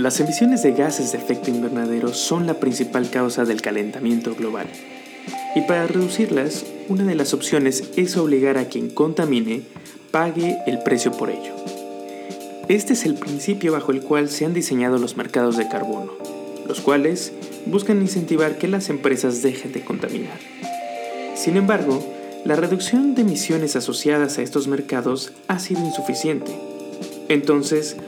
Las emisiones de gases de efecto invernadero son la principal causa del calentamiento global. Y para reducirlas, una de las opciones es obligar a quien contamine pague el precio por ello. Este es el principio bajo el cual se han diseñado los mercados de carbono, los cuales buscan incentivar que las empresas dejen de contaminar. Sin embargo, la reducción de emisiones asociadas a estos mercados ha sido insuficiente. Entonces,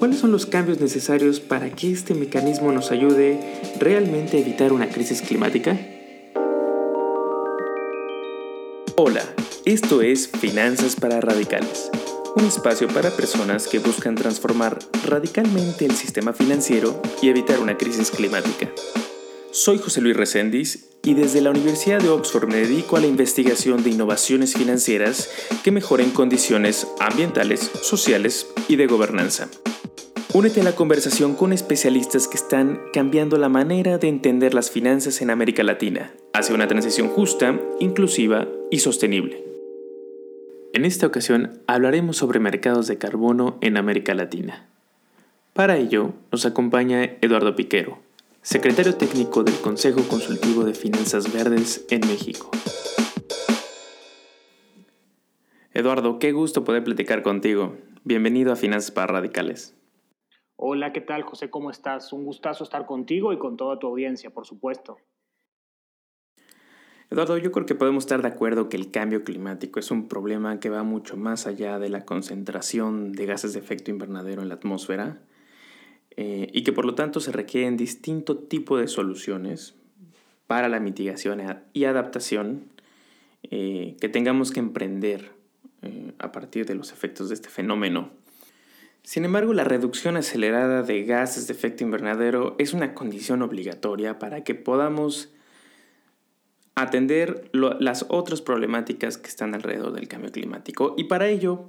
¿cuáles son los cambios necesarios para que este mecanismo nos ayude realmente a evitar una crisis climática? Hola, esto es Finanzas para Radicales, un espacio para personas que buscan transformar radicalmente el sistema financiero y evitar una crisis climática. Soy José Luis Recendis y desde la Universidad de Oxford me dedico a la investigación de innovaciones financieras que mejoren condiciones ambientales, sociales y de gobernanza. Únete a la conversación con especialistas que están cambiando la manera de entender las finanzas en América Latina hacia una transición justa, inclusiva y sostenible. En esta ocasión hablaremos sobre mercados de carbono en América Latina. Para ello nos acompaña Eduardo Piquero, secretario técnico del Consejo Consultivo de Finanzas Verdes en México. Eduardo, qué gusto poder platicar contigo. Bienvenido a Finanzas para Radicales. Hola, ¿qué tal José? ¿Cómo estás? Un gustazo estar contigo y con toda tu audiencia, por supuesto. Eduardo, yo creo que podemos estar de acuerdo que el cambio climático es un problema que va mucho más allá de la concentración de gases de efecto invernadero en la atmósfera eh, y que por lo tanto se requieren distinto tipo de soluciones para la mitigación y adaptación eh, que tengamos que emprender eh, a partir de los efectos de este fenómeno. Sin embargo, la reducción acelerada de gases de efecto invernadero es una condición obligatoria para que podamos atender las otras problemáticas que están alrededor del cambio climático y para ello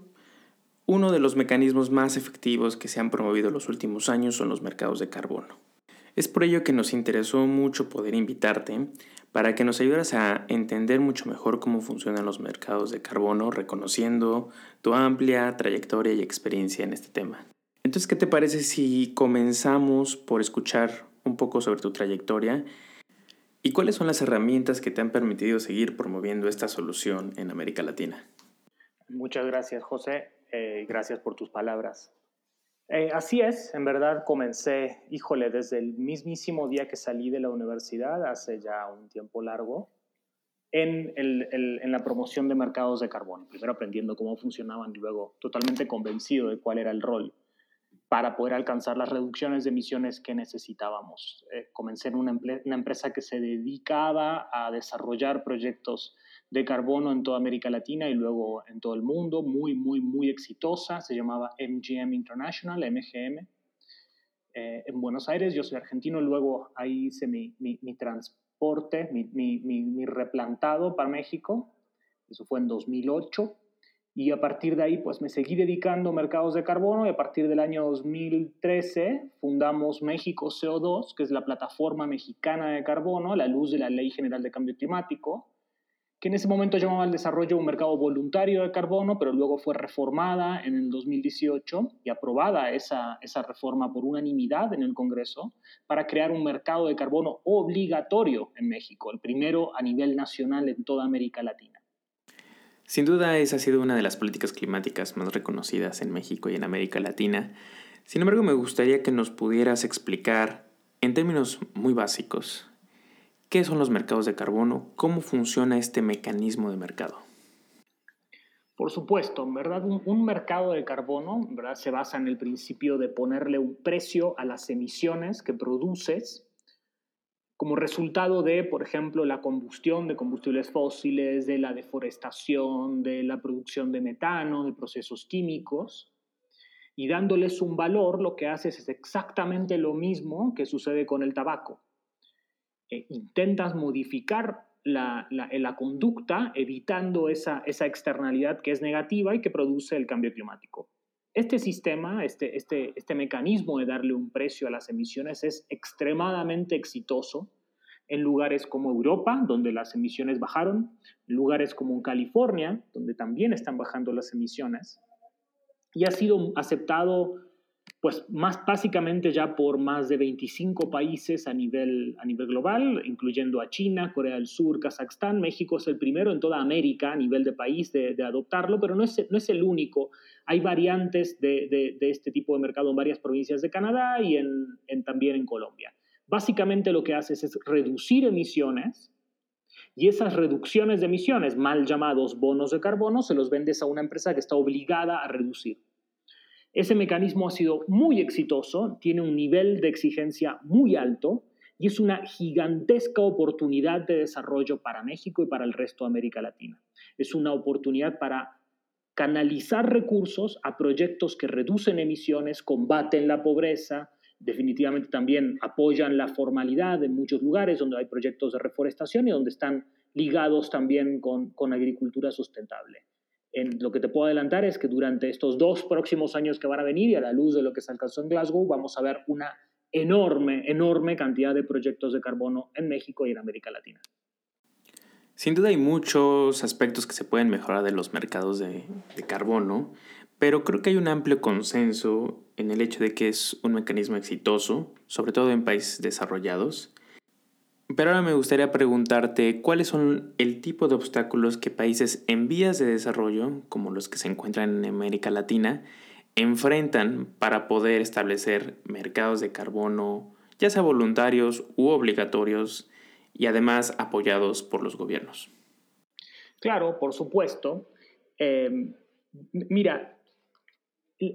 uno de los mecanismos más efectivos que se han promovido en los últimos años son los mercados de carbono. Es por ello que nos interesó mucho poder invitarte para que nos ayudaras a entender mucho mejor cómo funcionan los mercados de carbono, reconociendo tu amplia trayectoria y experiencia en este tema. Entonces, ¿qué te parece si comenzamos por escuchar un poco sobre tu trayectoria y cuáles son las herramientas que te han permitido seguir promoviendo esta solución en América Latina? Muchas gracias, José. Eh, gracias por tus palabras. Eh, así es, en verdad comencé, híjole, desde el mismísimo día que salí de la universidad, hace ya un tiempo largo, en, la promoción de mercados de carbón. Primero aprendiendo cómo funcionaban y luego totalmente convencido de cuál era el rol para poder alcanzar las reducciones de emisiones que necesitábamos. Eh, comencé en una, empresa que se dedicaba a desarrollar proyectos de carbono en toda América Latina y luego en todo el mundo, muy, muy, muy exitosa, se llamaba MGM International, MGM, eh, en Buenos Aires, yo soy argentino, luego ahí hice mi, mi, transporte, mi, mi, replantado para México, eso fue en 2008, y a partir de ahí pues me seguí dedicando a mercados de carbono y a partir del año 2013 fundamos México CO2, que es la plataforma mexicana de carbono, a la luz de la Ley General de Cambio Climático, que en ese momento llamaba al desarrollo un mercado voluntario de carbono, pero luego fue reformada en el 2018 y aprobada esa, esa reforma por unanimidad en el Congreso para crear un mercado de carbono obligatorio en México, el primero a nivel nacional en toda América Latina. Sin duda, esa ha sido una de las políticas climáticas más reconocidas en México y en América Latina. Sin embargo, me gustaría que nos pudieras explicar, en términos muy básicos, ¿Qué son los mercados de carbono? ¿Cómo funciona este mecanismo de mercado? Por supuesto, ¿verdad? Un, mercado de carbono ¿verdad? se basa en el principio de ponerle un precio a las emisiones que produces como resultado de, por ejemplo, la combustión de combustibles fósiles, de la deforestación, de la producción de metano, de procesos químicos, y dándoles un valor, lo que haces es exactamente lo mismo que sucede con el tabaco. Eh, intentas modificar la, conducta evitando esa, externalidad que es negativa y que produce el cambio climático. Este sistema, este, este, este mecanismo de darle un precio a las emisiones es extremadamente exitoso en lugares como Europa, donde las emisiones bajaron, en lugares como California, donde también están bajando las emisiones, y ha sido aceptado pues más básicamente ya por más de 25 países a nivel, a nivel global, incluyendo a China, Corea del Sur, Kazajstán. México es el primero en toda América a nivel de país de, adoptarlo, pero no es, no es el único. Hay variantes de, de, este tipo de mercado en varias provincias de Canadá y en, también en Colombia. Básicamente lo que haces es reducir emisiones y esas reducciones de emisiones, mal llamados bonos de carbono, se los vendes a una empresa que está obligada a reducir. Ese mecanismo ha sido muy exitoso, tiene un nivel de exigencia muy alto y es una gigantesca oportunidad de desarrollo para México y para el resto de América Latina. Es una oportunidad para canalizar recursos a proyectos que reducen emisiones, combaten la pobreza, definitivamente también apoyan la formalidad en muchos lugares donde hay proyectos de reforestación y donde están ligados también con, agricultura sustentable lo que te puedo adelantar es que durante estos dos próximos años que van a venir y a la luz de lo que se alcanzó en Glasgow, vamos a ver una enorme, enorme cantidad de proyectos de carbono en México y en América Latina. Sin duda hay muchos aspectos que se pueden mejorar de los mercados de, de carbono, pero creo que hay un amplio consenso en el hecho de que es un mecanismo exitoso, sobre todo en países desarrollados, pero ahora me gustaría preguntarte cuáles son el tipo de obstáculos que países en vías de desarrollo, como los que se encuentran en América Latina, enfrentan para poder establecer mercados de carbono, ya sea voluntarios u obligatorios, y además apoyados por los gobiernos. Claro, por supuesto. Eh, mira,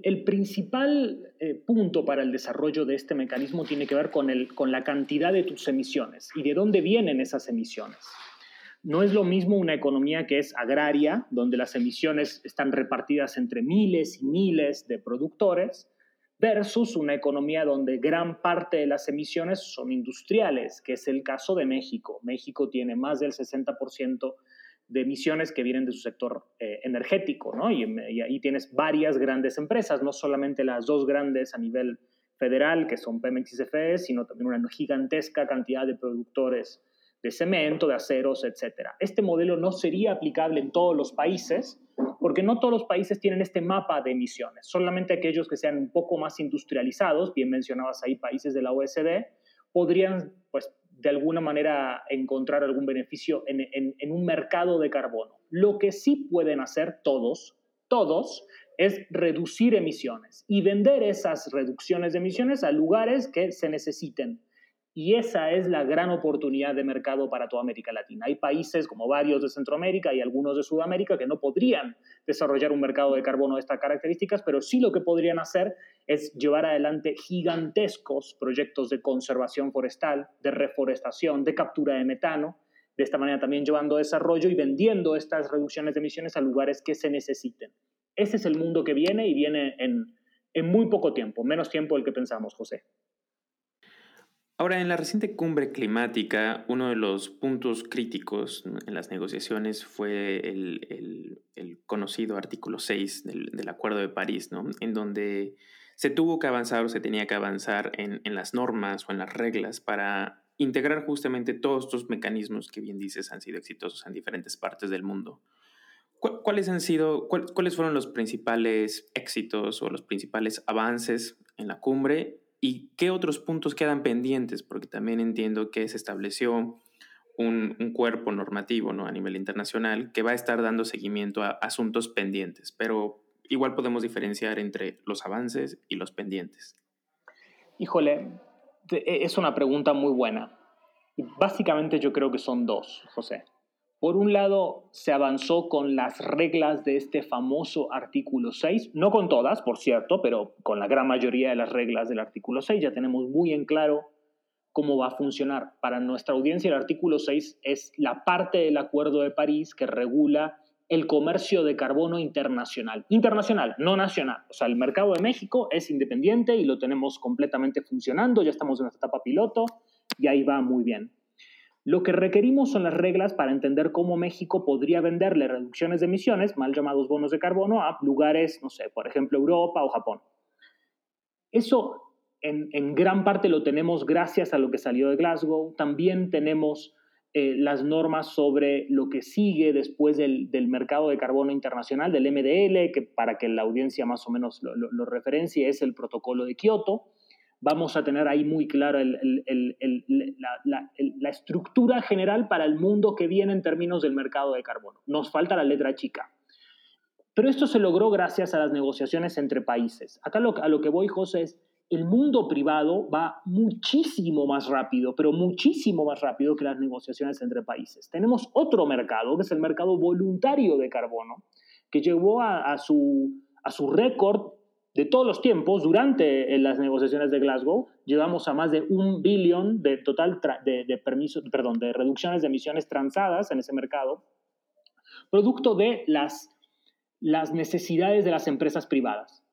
el principal eh, punto para el desarrollo de este mecanismo tiene que ver con, el, con la cantidad de tus emisiones y de dónde vienen esas emisiones. No es lo mismo una economía que es agraria, donde las emisiones están repartidas entre miles y miles de productores, versus una economía donde gran parte de las emisiones son industriales, que es el caso de México. México tiene más del 60% de emisiones que vienen de su sector eh, energético, ¿no? Y, ahí tienes varias grandes empresas, no solamente las dos grandes a nivel federal, que son Pemex y CFE, sino también una gigantesca cantidad de productores de cemento, de aceros, etc. Este modelo no sería aplicable en todos los países, porque no todos los países tienen este mapa de emisiones, solamente aquellos que sean un poco más industrializados, bien mencionabas ahí países de la OSD, podrían pues, de alguna manera encontrar algún beneficio en, un mercado de carbono. Lo que sí pueden hacer todos, todos, es reducir emisiones y vender esas reducciones de emisiones a lugares que se necesiten. Y esa es la gran oportunidad de mercado para toda América Latina. Hay países como varios de Centroamérica y algunos de Sudamérica que no podrían desarrollar un mercado de carbono de estas características, pero sí lo que podrían hacer es llevar adelante gigantescos proyectos de conservación forestal, de reforestación, de captura de metano, de esta manera también llevando desarrollo y vendiendo estas reducciones de emisiones a lugares que se necesiten. Ese es el mundo que viene y viene en, en muy poco tiempo, menos tiempo del que pensamos, José. Ahora, en la reciente cumbre climática, uno de los puntos críticos en las negociaciones fue el, conocido artículo 6 del, Acuerdo de París, ¿no? en donde se tuvo que avanzar o se tenía que avanzar en, las normas o en las reglas para integrar justamente todos estos mecanismos que bien dices han sido exitosos en diferentes partes del mundo. ¿Cuáles han sido, cuáles fueron los principales éxitos o los principales avances en la cumbre ¿Y qué otros puntos quedan pendientes? Porque también entiendo que se estableció un, cuerpo normativo ¿no? a nivel internacional que va a estar dando seguimiento a asuntos pendientes, pero igual podemos diferenciar entre los avances y los pendientes. Híjole, e, es una pregunta muy buena. Básicamente yo creo que son dos, José. Por un lado, se avanzó con las reglas de este famoso artículo 6, no con todas, por cierto, pero con la gran mayoría de las reglas del artículo 6 ya tenemos muy en claro cómo va a funcionar. Para nuestra audiencia, el artículo 6 es la parte del Acuerdo de París que regula el comercio de carbono internacional. Internacional, no nacional. O sea, el mercado de México es independiente y lo tenemos completamente funcionando, ya estamos en esta etapa piloto y ahí va muy bien. Lo que requerimos son las reglas para entender cómo México podría venderle reducciones de emisiones, mal llamados bonos de carbono, a lugares, no sé, por ejemplo, Europa o Japón. Eso en, gran parte lo tenemos gracias a lo que salió de Glasgow. También tenemos eh, las normas sobre lo que sigue después del, mercado de carbono internacional, del MDL, que para que la audiencia más o menos lo, lo, referencie es el protocolo de Kioto. Vamos a tener ahí muy clara la, estructura general para el mundo que viene en términos del mercado de carbono. Nos falta la letra chica. Pero esto se logró gracias a las negociaciones entre países. Acá a lo que voy, José, es el mundo privado va muchísimo más rápido, pero muchísimo más rápido que las negociaciones entre países. Tenemos otro mercado, que es el mercado voluntario de carbono, que llegó a su récord de todos los tiempos durante las negociaciones de Glasgow. Llevamos a más de un billón de total de, de perdón, de reducciones de emisiones transadas en ese mercado, producto de las, las necesidades de las empresas privadas.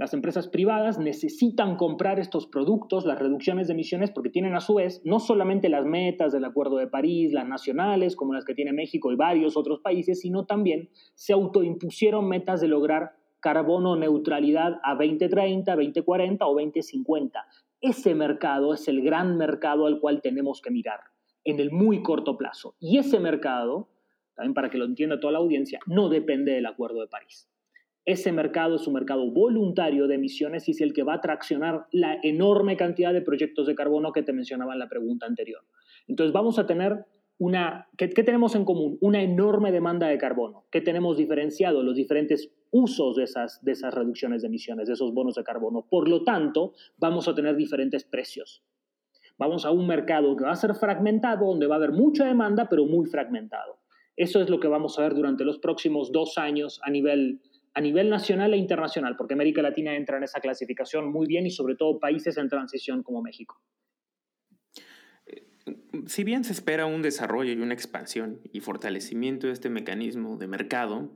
Las empresas privadas necesitan comprar estos productos, las reducciones de emisiones, porque tienen a su vez no solamente las metas del Acuerdo de París, las nacionales, como las que tiene México y varios otros países, sino también se autoimpusieron metas de lograr carbono neutralidad a 2030, 2040 o 2050. Ese mercado es el gran mercado al cual tenemos que mirar en el muy corto plazo. Y ese mercado, también para que lo entienda toda la audiencia, no depende del Acuerdo de París. Ese mercado es un mercado voluntario de emisiones y es el que va a traccionar la enorme cantidad de proyectos de carbono que te mencionaba en la pregunta anterior. Entonces vamos a tener una, ¿qué, tenemos en común? Una enorme demanda de carbono. ¿Qué tenemos diferenciado? Los diferentes usos de esas, de esas reducciones de emisiones, de esos bonos de carbono. Por lo tanto, vamos a tener diferentes precios. Vamos a un mercado que va a ser fragmentado, donde va a haber mucha demanda, pero muy fragmentado. Eso es lo que vamos a ver durante los próximos dos años a nivel a nivel nacional e internacional, porque América Latina entra en esa clasificación muy bien y sobre todo países en transición como México. Si bien se espera un desarrollo y una expansión y fortalecimiento de este mecanismo de mercado,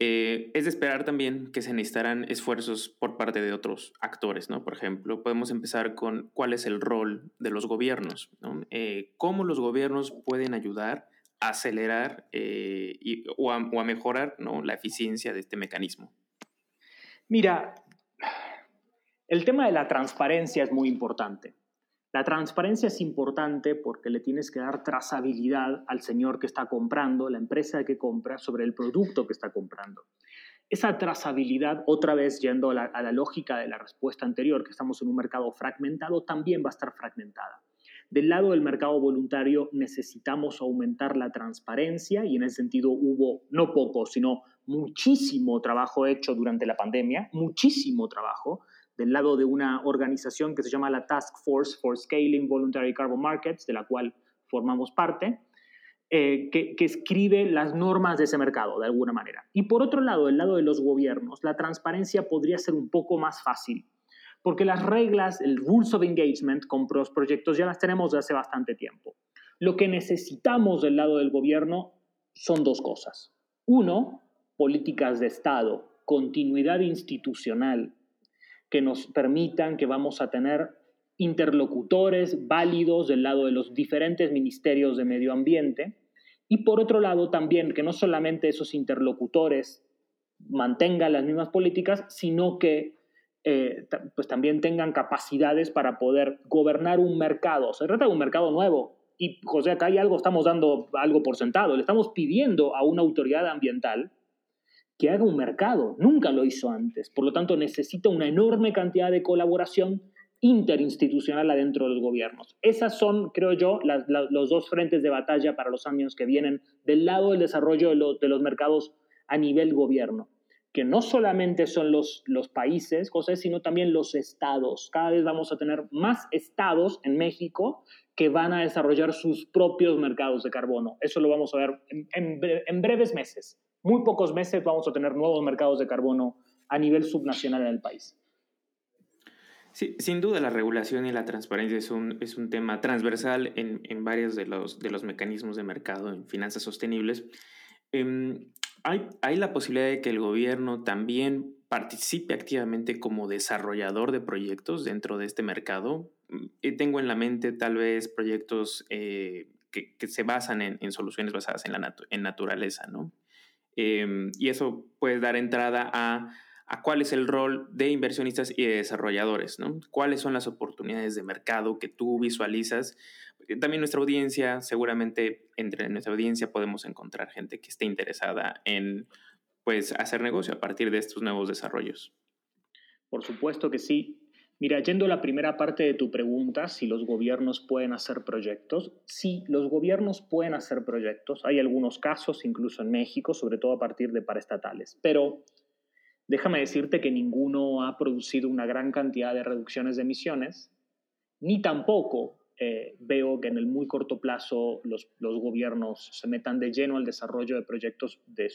eh, es de esperar también que se necesitarán esfuerzos por parte de otros actores, ¿no? Por ejemplo, podemos empezar con cuál es el rol de los gobiernos, ¿no? Eh, cómo los gobiernos pueden ayudar acelerar eh, o, a, mejorar ¿no? la eficiencia de este mecanismo? Mira, el tema de la transparencia es muy importante. La transparencia es importante porque le tienes que dar trazabilidad al señor que está comprando, la empresa que compra, sobre el producto que está comprando. Esa trazabilidad, otra vez yendo a la lógica de la respuesta anterior, que estamos en un mercado fragmentado, también va a estar fragmentada. Del lado del mercado voluntario necesitamos aumentar la transparencia y en ese sentido hubo no poco, sino muchísimo trabajo hecho durante la pandemia, muchísimo trabajo del lado de una organización que se llama la Task Force for Scaling Voluntary Carbon Markets, de la cual formamos parte, eh, que, escribe las normas de ese mercado, de alguna manera. Y por otro lado, del lado de los gobiernos, la transparencia podría ser un poco más fácil porque las reglas, el rules of engagement con los proyectos ya las tenemos de hace bastante tiempo. Lo que necesitamos del lado del gobierno son dos cosas. Uno, políticas de Estado, continuidad institucional, que nos permitan que vamos a tener interlocutores válidos del lado de los diferentes ministerios de medio ambiente. Y por otro lado, también que no solamente esos interlocutores mantengan las mismas políticas, sino que eh, pues también tengan capacidades para poder gobernar un mercado. Se trata de un mercado nuevo. Y José, acá hay algo, estamos dando algo por sentado. Le estamos pidiendo a una autoridad ambiental que haga un mercado. Nunca lo hizo antes. Por lo tanto, necesita una enorme cantidad de colaboración interinstitucional adentro de los gobiernos. Esas son, creo yo, los dos frentes de batalla para los años que vienen del lado del desarrollo de los mercados a nivel gobierno que no solamente son los, los países, José, sino también los estados. Cada vez vamos a tener más estados en México que van a desarrollar sus propios mercados de carbono. Eso lo vamos a ver en, en, breves meses. Muy pocos meses vamos a tener nuevos mercados de carbono a nivel subnacional en el país. Sí, sin duda la regulación y la transparencia es un, es un tema transversal en, en varios de los, de los mecanismos de mercado en finanzas sostenibles. Em, hay, la posibilidad de que el gobierno también participe activamente como desarrollador de proyectos dentro de este mercado. Mm, tengo en la mente tal vez proyectos eh, que, se basan en, soluciones basadas en la naturaleza, ¿no? Em, y eso puede dar entrada a, a cuál es el rol de inversionistas y de desarrolladores, ¿no? ¿Cuáles son las oportunidades de mercado que tú visualizas? También nuestra audiencia, seguramente entre nuestra audiencia podemos encontrar gente que esté interesada en pues hacer negocio a partir de estos nuevos desarrollos. Por supuesto que sí. Mira, yendo a la primera parte de tu pregunta, si los gobiernos pueden hacer proyectos, sí, los gobiernos pueden hacer proyectos. Hay algunos casos, incluso en México, sobre todo a partir de paraestatales. Pero déjame decirte que ninguno ha producido una gran cantidad de reducciones de emisiones, ni tampoco eh, veo que en el muy corto plazo los, gobiernos se metan de lleno al desarrollo de proyectos de,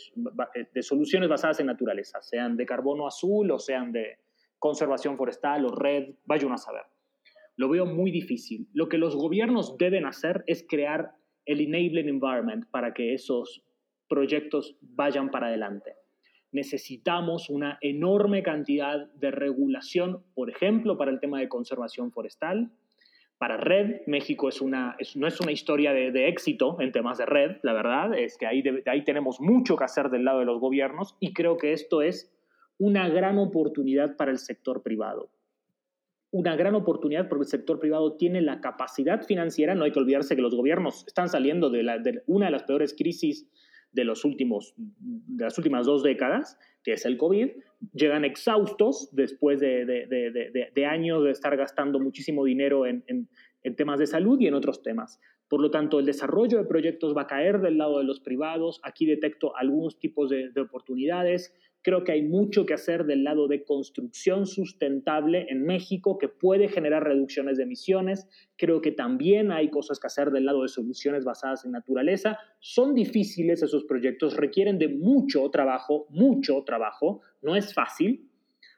de, soluciones basadas en naturaleza, sean de carbono azul o sean de conservación forestal o red, vayan a saber. Lo veo muy difícil. Lo que los gobiernos deben hacer es crear el enabling environment para que esos proyectos vayan para adelante. Necesitamos una enorme cantidad de regulación, por ejemplo, para el tema de conservación forestal, para red, México es una, no es una historia de, éxito en temas de red, la verdad, es que ahí, tenemos mucho que hacer del lado de los gobiernos y creo que esto es una gran oportunidad para el sector privado. Una gran oportunidad porque el sector privado tiene la capacidad financiera, no hay que olvidarse que los gobiernos están saliendo de una de las peores crisis de, los últimos, de las últimas dos décadas, que es el COVID, llegan exhaustos después de, años de estar gastando muchísimo dinero en, en, temas de salud y en otros temas. Por lo tanto, el desarrollo de proyectos va a caer del lado de los privados. Aquí detecto algunos tipos de, oportunidades. Creo que hay mucho que hacer del lado de construcción sustentable en México que puede generar reducciones de emisiones. Creo que también hay cosas que hacer del lado de soluciones basadas en naturaleza. Son difíciles esos proyectos, requieren de mucho trabajo, mucho trabajo. No es fácil.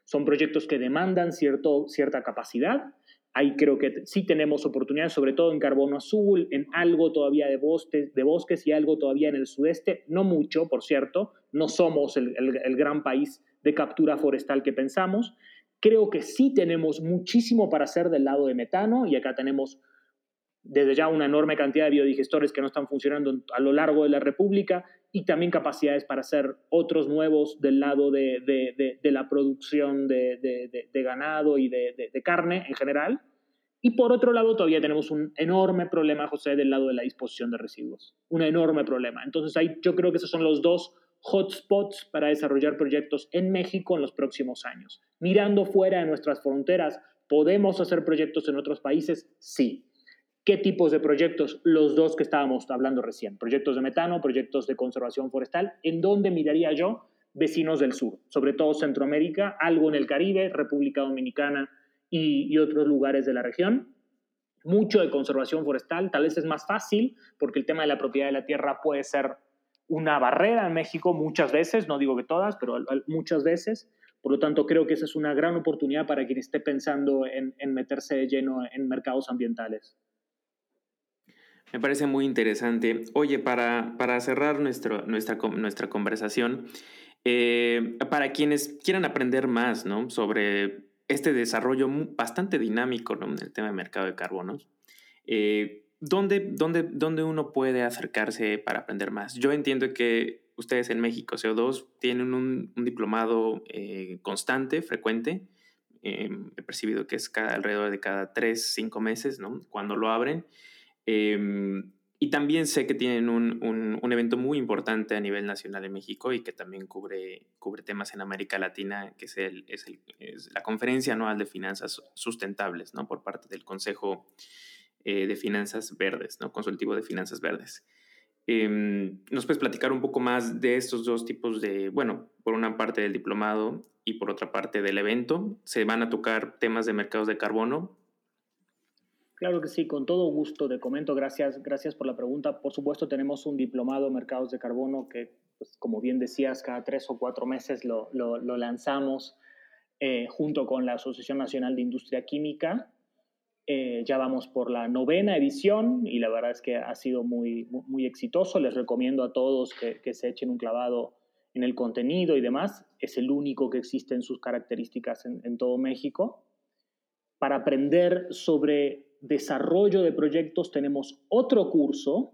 Son proyectos que demandan cierto, cierta capacidad. Ahí creo que sí tenemos oportunidades, sobre todo en carbono azul, en algo todavía de bosques, de bosques y algo todavía en el sudeste. No mucho, por cierto. No somos el, el gran país de captura forestal que pensamos. Creo que sí tenemos muchísimo para hacer del lado de metano y acá tenemos desde ya una enorme cantidad de biodigestores que no están funcionando a lo largo de la República y también capacidades para hacer otros nuevos del lado de, la producción de, ganado y de, carne en general. Y por otro lado, todavía tenemos un enorme problema, José, del lado de la disposición de residuos. Un enorme problema. Entonces, ahí yo creo que esos son los dos hotspots para desarrollar proyectos en México en los próximos años. Mirando fuera de nuestras fronteras, ¿podemos hacer proyectos en otros países? Sí. ¿Qué tipos de proyectos? Los dos que estábamos hablando recién, proyectos de metano, proyectos de conservación forestal. ¿En dónde miraría yo? Vecinos del sur, sobre todo Centroamérica, algo en el Caribe, República Dominicana y, otros lugares de la región. Mucho de conservación forestal, tal vez es más fácil porque el tema de la propiedad de la tierra puede ser una barrera en México muchas veces, no digo que todas, pero muchas veces. Por lo tanto, creo que esa es una gran oportunidad para quien esté pensando en, en meterse de lleno en mercados ambientales. Me parece muy interesante. Oye, para, para cerrar nuestro, nuestra, nuestra conversación, eh, para quienes quieran aprender más ¿no? sobre este desarrollo bastante dinámico ¿no? en el tema de mercado de carbonos, eh, ¿dónde, dónde, dónde, uno puede acercarse para aprender más? Yo entiendo que ustedes en México, CO2, tienen un, diplomado eh, constante, frecuente. he percibido que es alrededor de cada tres, cinco meses, ¿no? Cuando lo abren. Em, y también sé que tienen un, un, evento muy importante a nivel nacional en México y que también cubre, cubre temas en América Latina, que es, el, es, el, es la Conferencia Anual de Finanzas Sustentables, ¿no? Por parte del Consejo eh, de Finanzas Verdes, ¿no? Consultivo de Finanzas Verdes. Em, ¿Nos puedes platicar un poco más de estos dos tipos de, bueno, por una parte del diplomado y por otra parte del evento? Se van a tocar temas de mercados de carbono, Claro que sí, con todo gusto te comento, gracias, gracias por la pregunta. Por supuesto, tenemos un diplomado mercados de carbono que, pues, como bien decías, cada tres o cuatro meses lo, lanzamos eh, junto con la Asociación Nacional de Industria Química. Eh, ya vamos por la novena edición y la verdad es que ha sido muy, muy, exitoso. Les recomiendo a todos que, se echen un clavado en el contenido y demás. Es el único que existe en sus características en todo México. Para aprender sobre desarrollo de proyectos tenemos otro curso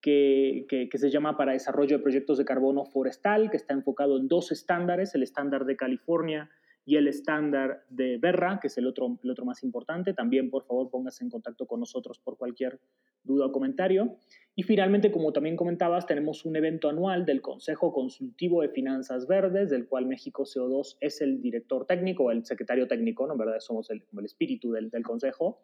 que, que, se llama para desarrollo de proyectos de carbono forestal, que está enfocado en dos estándares, el estándar de California y el estándar de Berra, que es el otro, el otro más importante. También, por favor, póngase en contacto con nosotros por cualquier duda o comentario. Y finalmente, como también comentabas, tenemos un evento anual del Consejo Consultivo de Finanzas Verdes, del cual México CO2 es el director técnico, el secretario técnico, ¿no? verdad somos el, el espíritu del, del Consejo.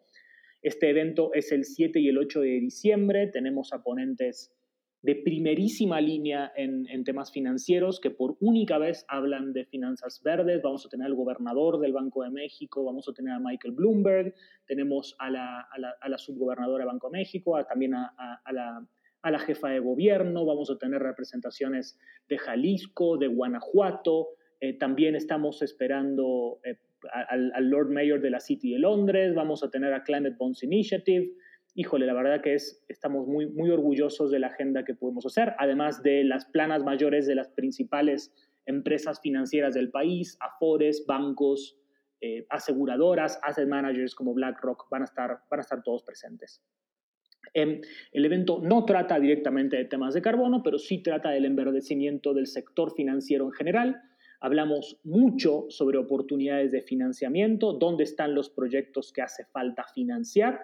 Este evento es el 7 y el 8 de diciembre. Tenemos a ponentes de primerísima línea en, temas financieros que por única vez hablan de finanzas verdes. Vamos a tener al gobernador del Banco de México, vamos a tener a Michael Bloomberg, tenemos a la, a la, subgobernadora del Banco de México, también a, la, a, la, jefa de gobierno, vamos a tener representaciones de Jalisco, de Guanajuato. Eh, también estamos esperando eh, al, Lord Mayor de la City de Londres, vamos a tener a Climate Bonds Initiative. Híjole, la verdad que es, estamos muy, muy orgullosos de la agenda que podemos hacer, además de las planas mayores de las principales empresas financieras del país, Afores, bancos, eh, aseguradoras, asset managers como BlackRock, van a estar, van a estar todos presentes. Em, el evento no trata directamente de temas de carbono, pero sí trata del enverdecimiento del sector financiero en general, Hablamos mucho sobre oportunidades de financiamiento, dónde están los proyectos que hace falta financiar.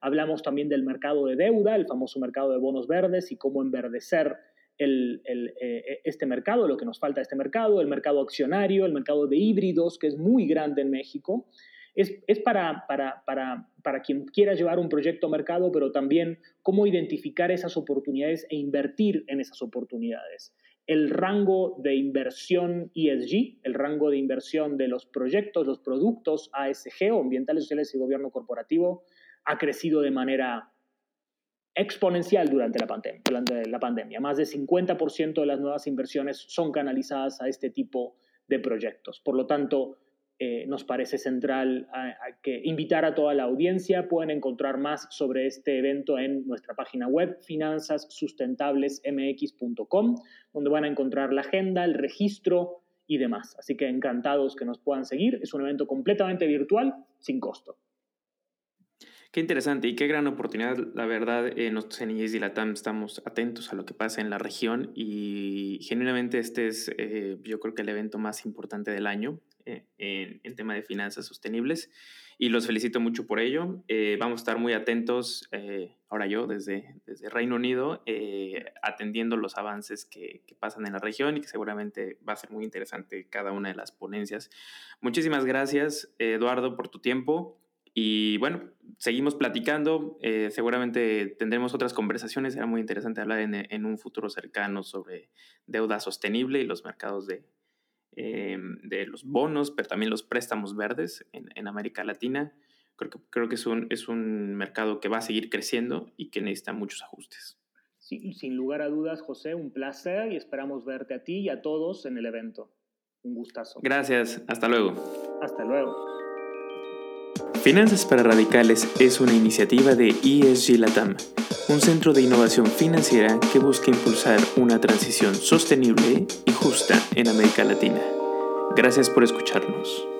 Hablamos también del mercado de deuda, el famoso mercado de bonos verdes y cómo enverdecer eh, este mercado, lo que nos falta este mercado, el mercado accionario, el mercado de híbridos, que es muy grande en México. Es, para, para, para, para, quien quiera llevar un proyecto a mercado, pero también cómo identificar esas oportunidades e invertir en esas oportunidades el rango de inversión ESG, el rango de inversión de los proyectos, los productos ASG o ambientales, sociales y gobierno corporativo, ha crecido de manera exponencial durante la, pandemia, durante la pandemia. Más de 50% de las nuevas inversiones son canalizadas a este tipo de proyectos. Por lo tanto, eh, nos parece central que invitar a toda la audiencia. Pueden encontrar más sobre este evento en nuestra página web finanzassustentablesmx.com, donde van a encontrar la agenda, el registro y demás. Así que encantados que nos puedan seguir. Es un evento completamente virtual, sin costo. Qué interesante y qué gran oportunidad. La verdad, eh, nosotros en IES y Latam estamos atentos a lo que pasa en la región y genuinamente este es, eh, yo creo que el evento más importante del año en, en, tema de finanzas sostenibles y los felicito mucho por ello. vamos a estar muy atentos, ahora yo desde, desde Reino Unido, atendiendo los avances que, que pasan en la región y que seguramente va a ser muy interesante cada una de las ponencias. Muchísimas gracias, Eduardo, por tu tiempo. Y bueno, seguimos platicando. Eh, seguramente tendremos otras conversaciones. Será muy interesante hablar en, un futuro cercano sobre deuda sostenible y los mercados de, em, de los bonos, pero también los préstamos verdes en, América Latina. Creo que, creo que es, un, es un mercado que va a seguir creciendo y que necesita muchos ajustes. Sí, sin lugar a dudas, José, un placer y esperamos verte a ti y a todos en el evento. Un gustazo. Gracias. Hasta luego. Hasta luego. Finanzas para Radicales es una iniciativa de ESG Latam, un centro de innovación financiera que busca impulsar una transición sostenible y justa en América Latina. Gracias por escucharnos.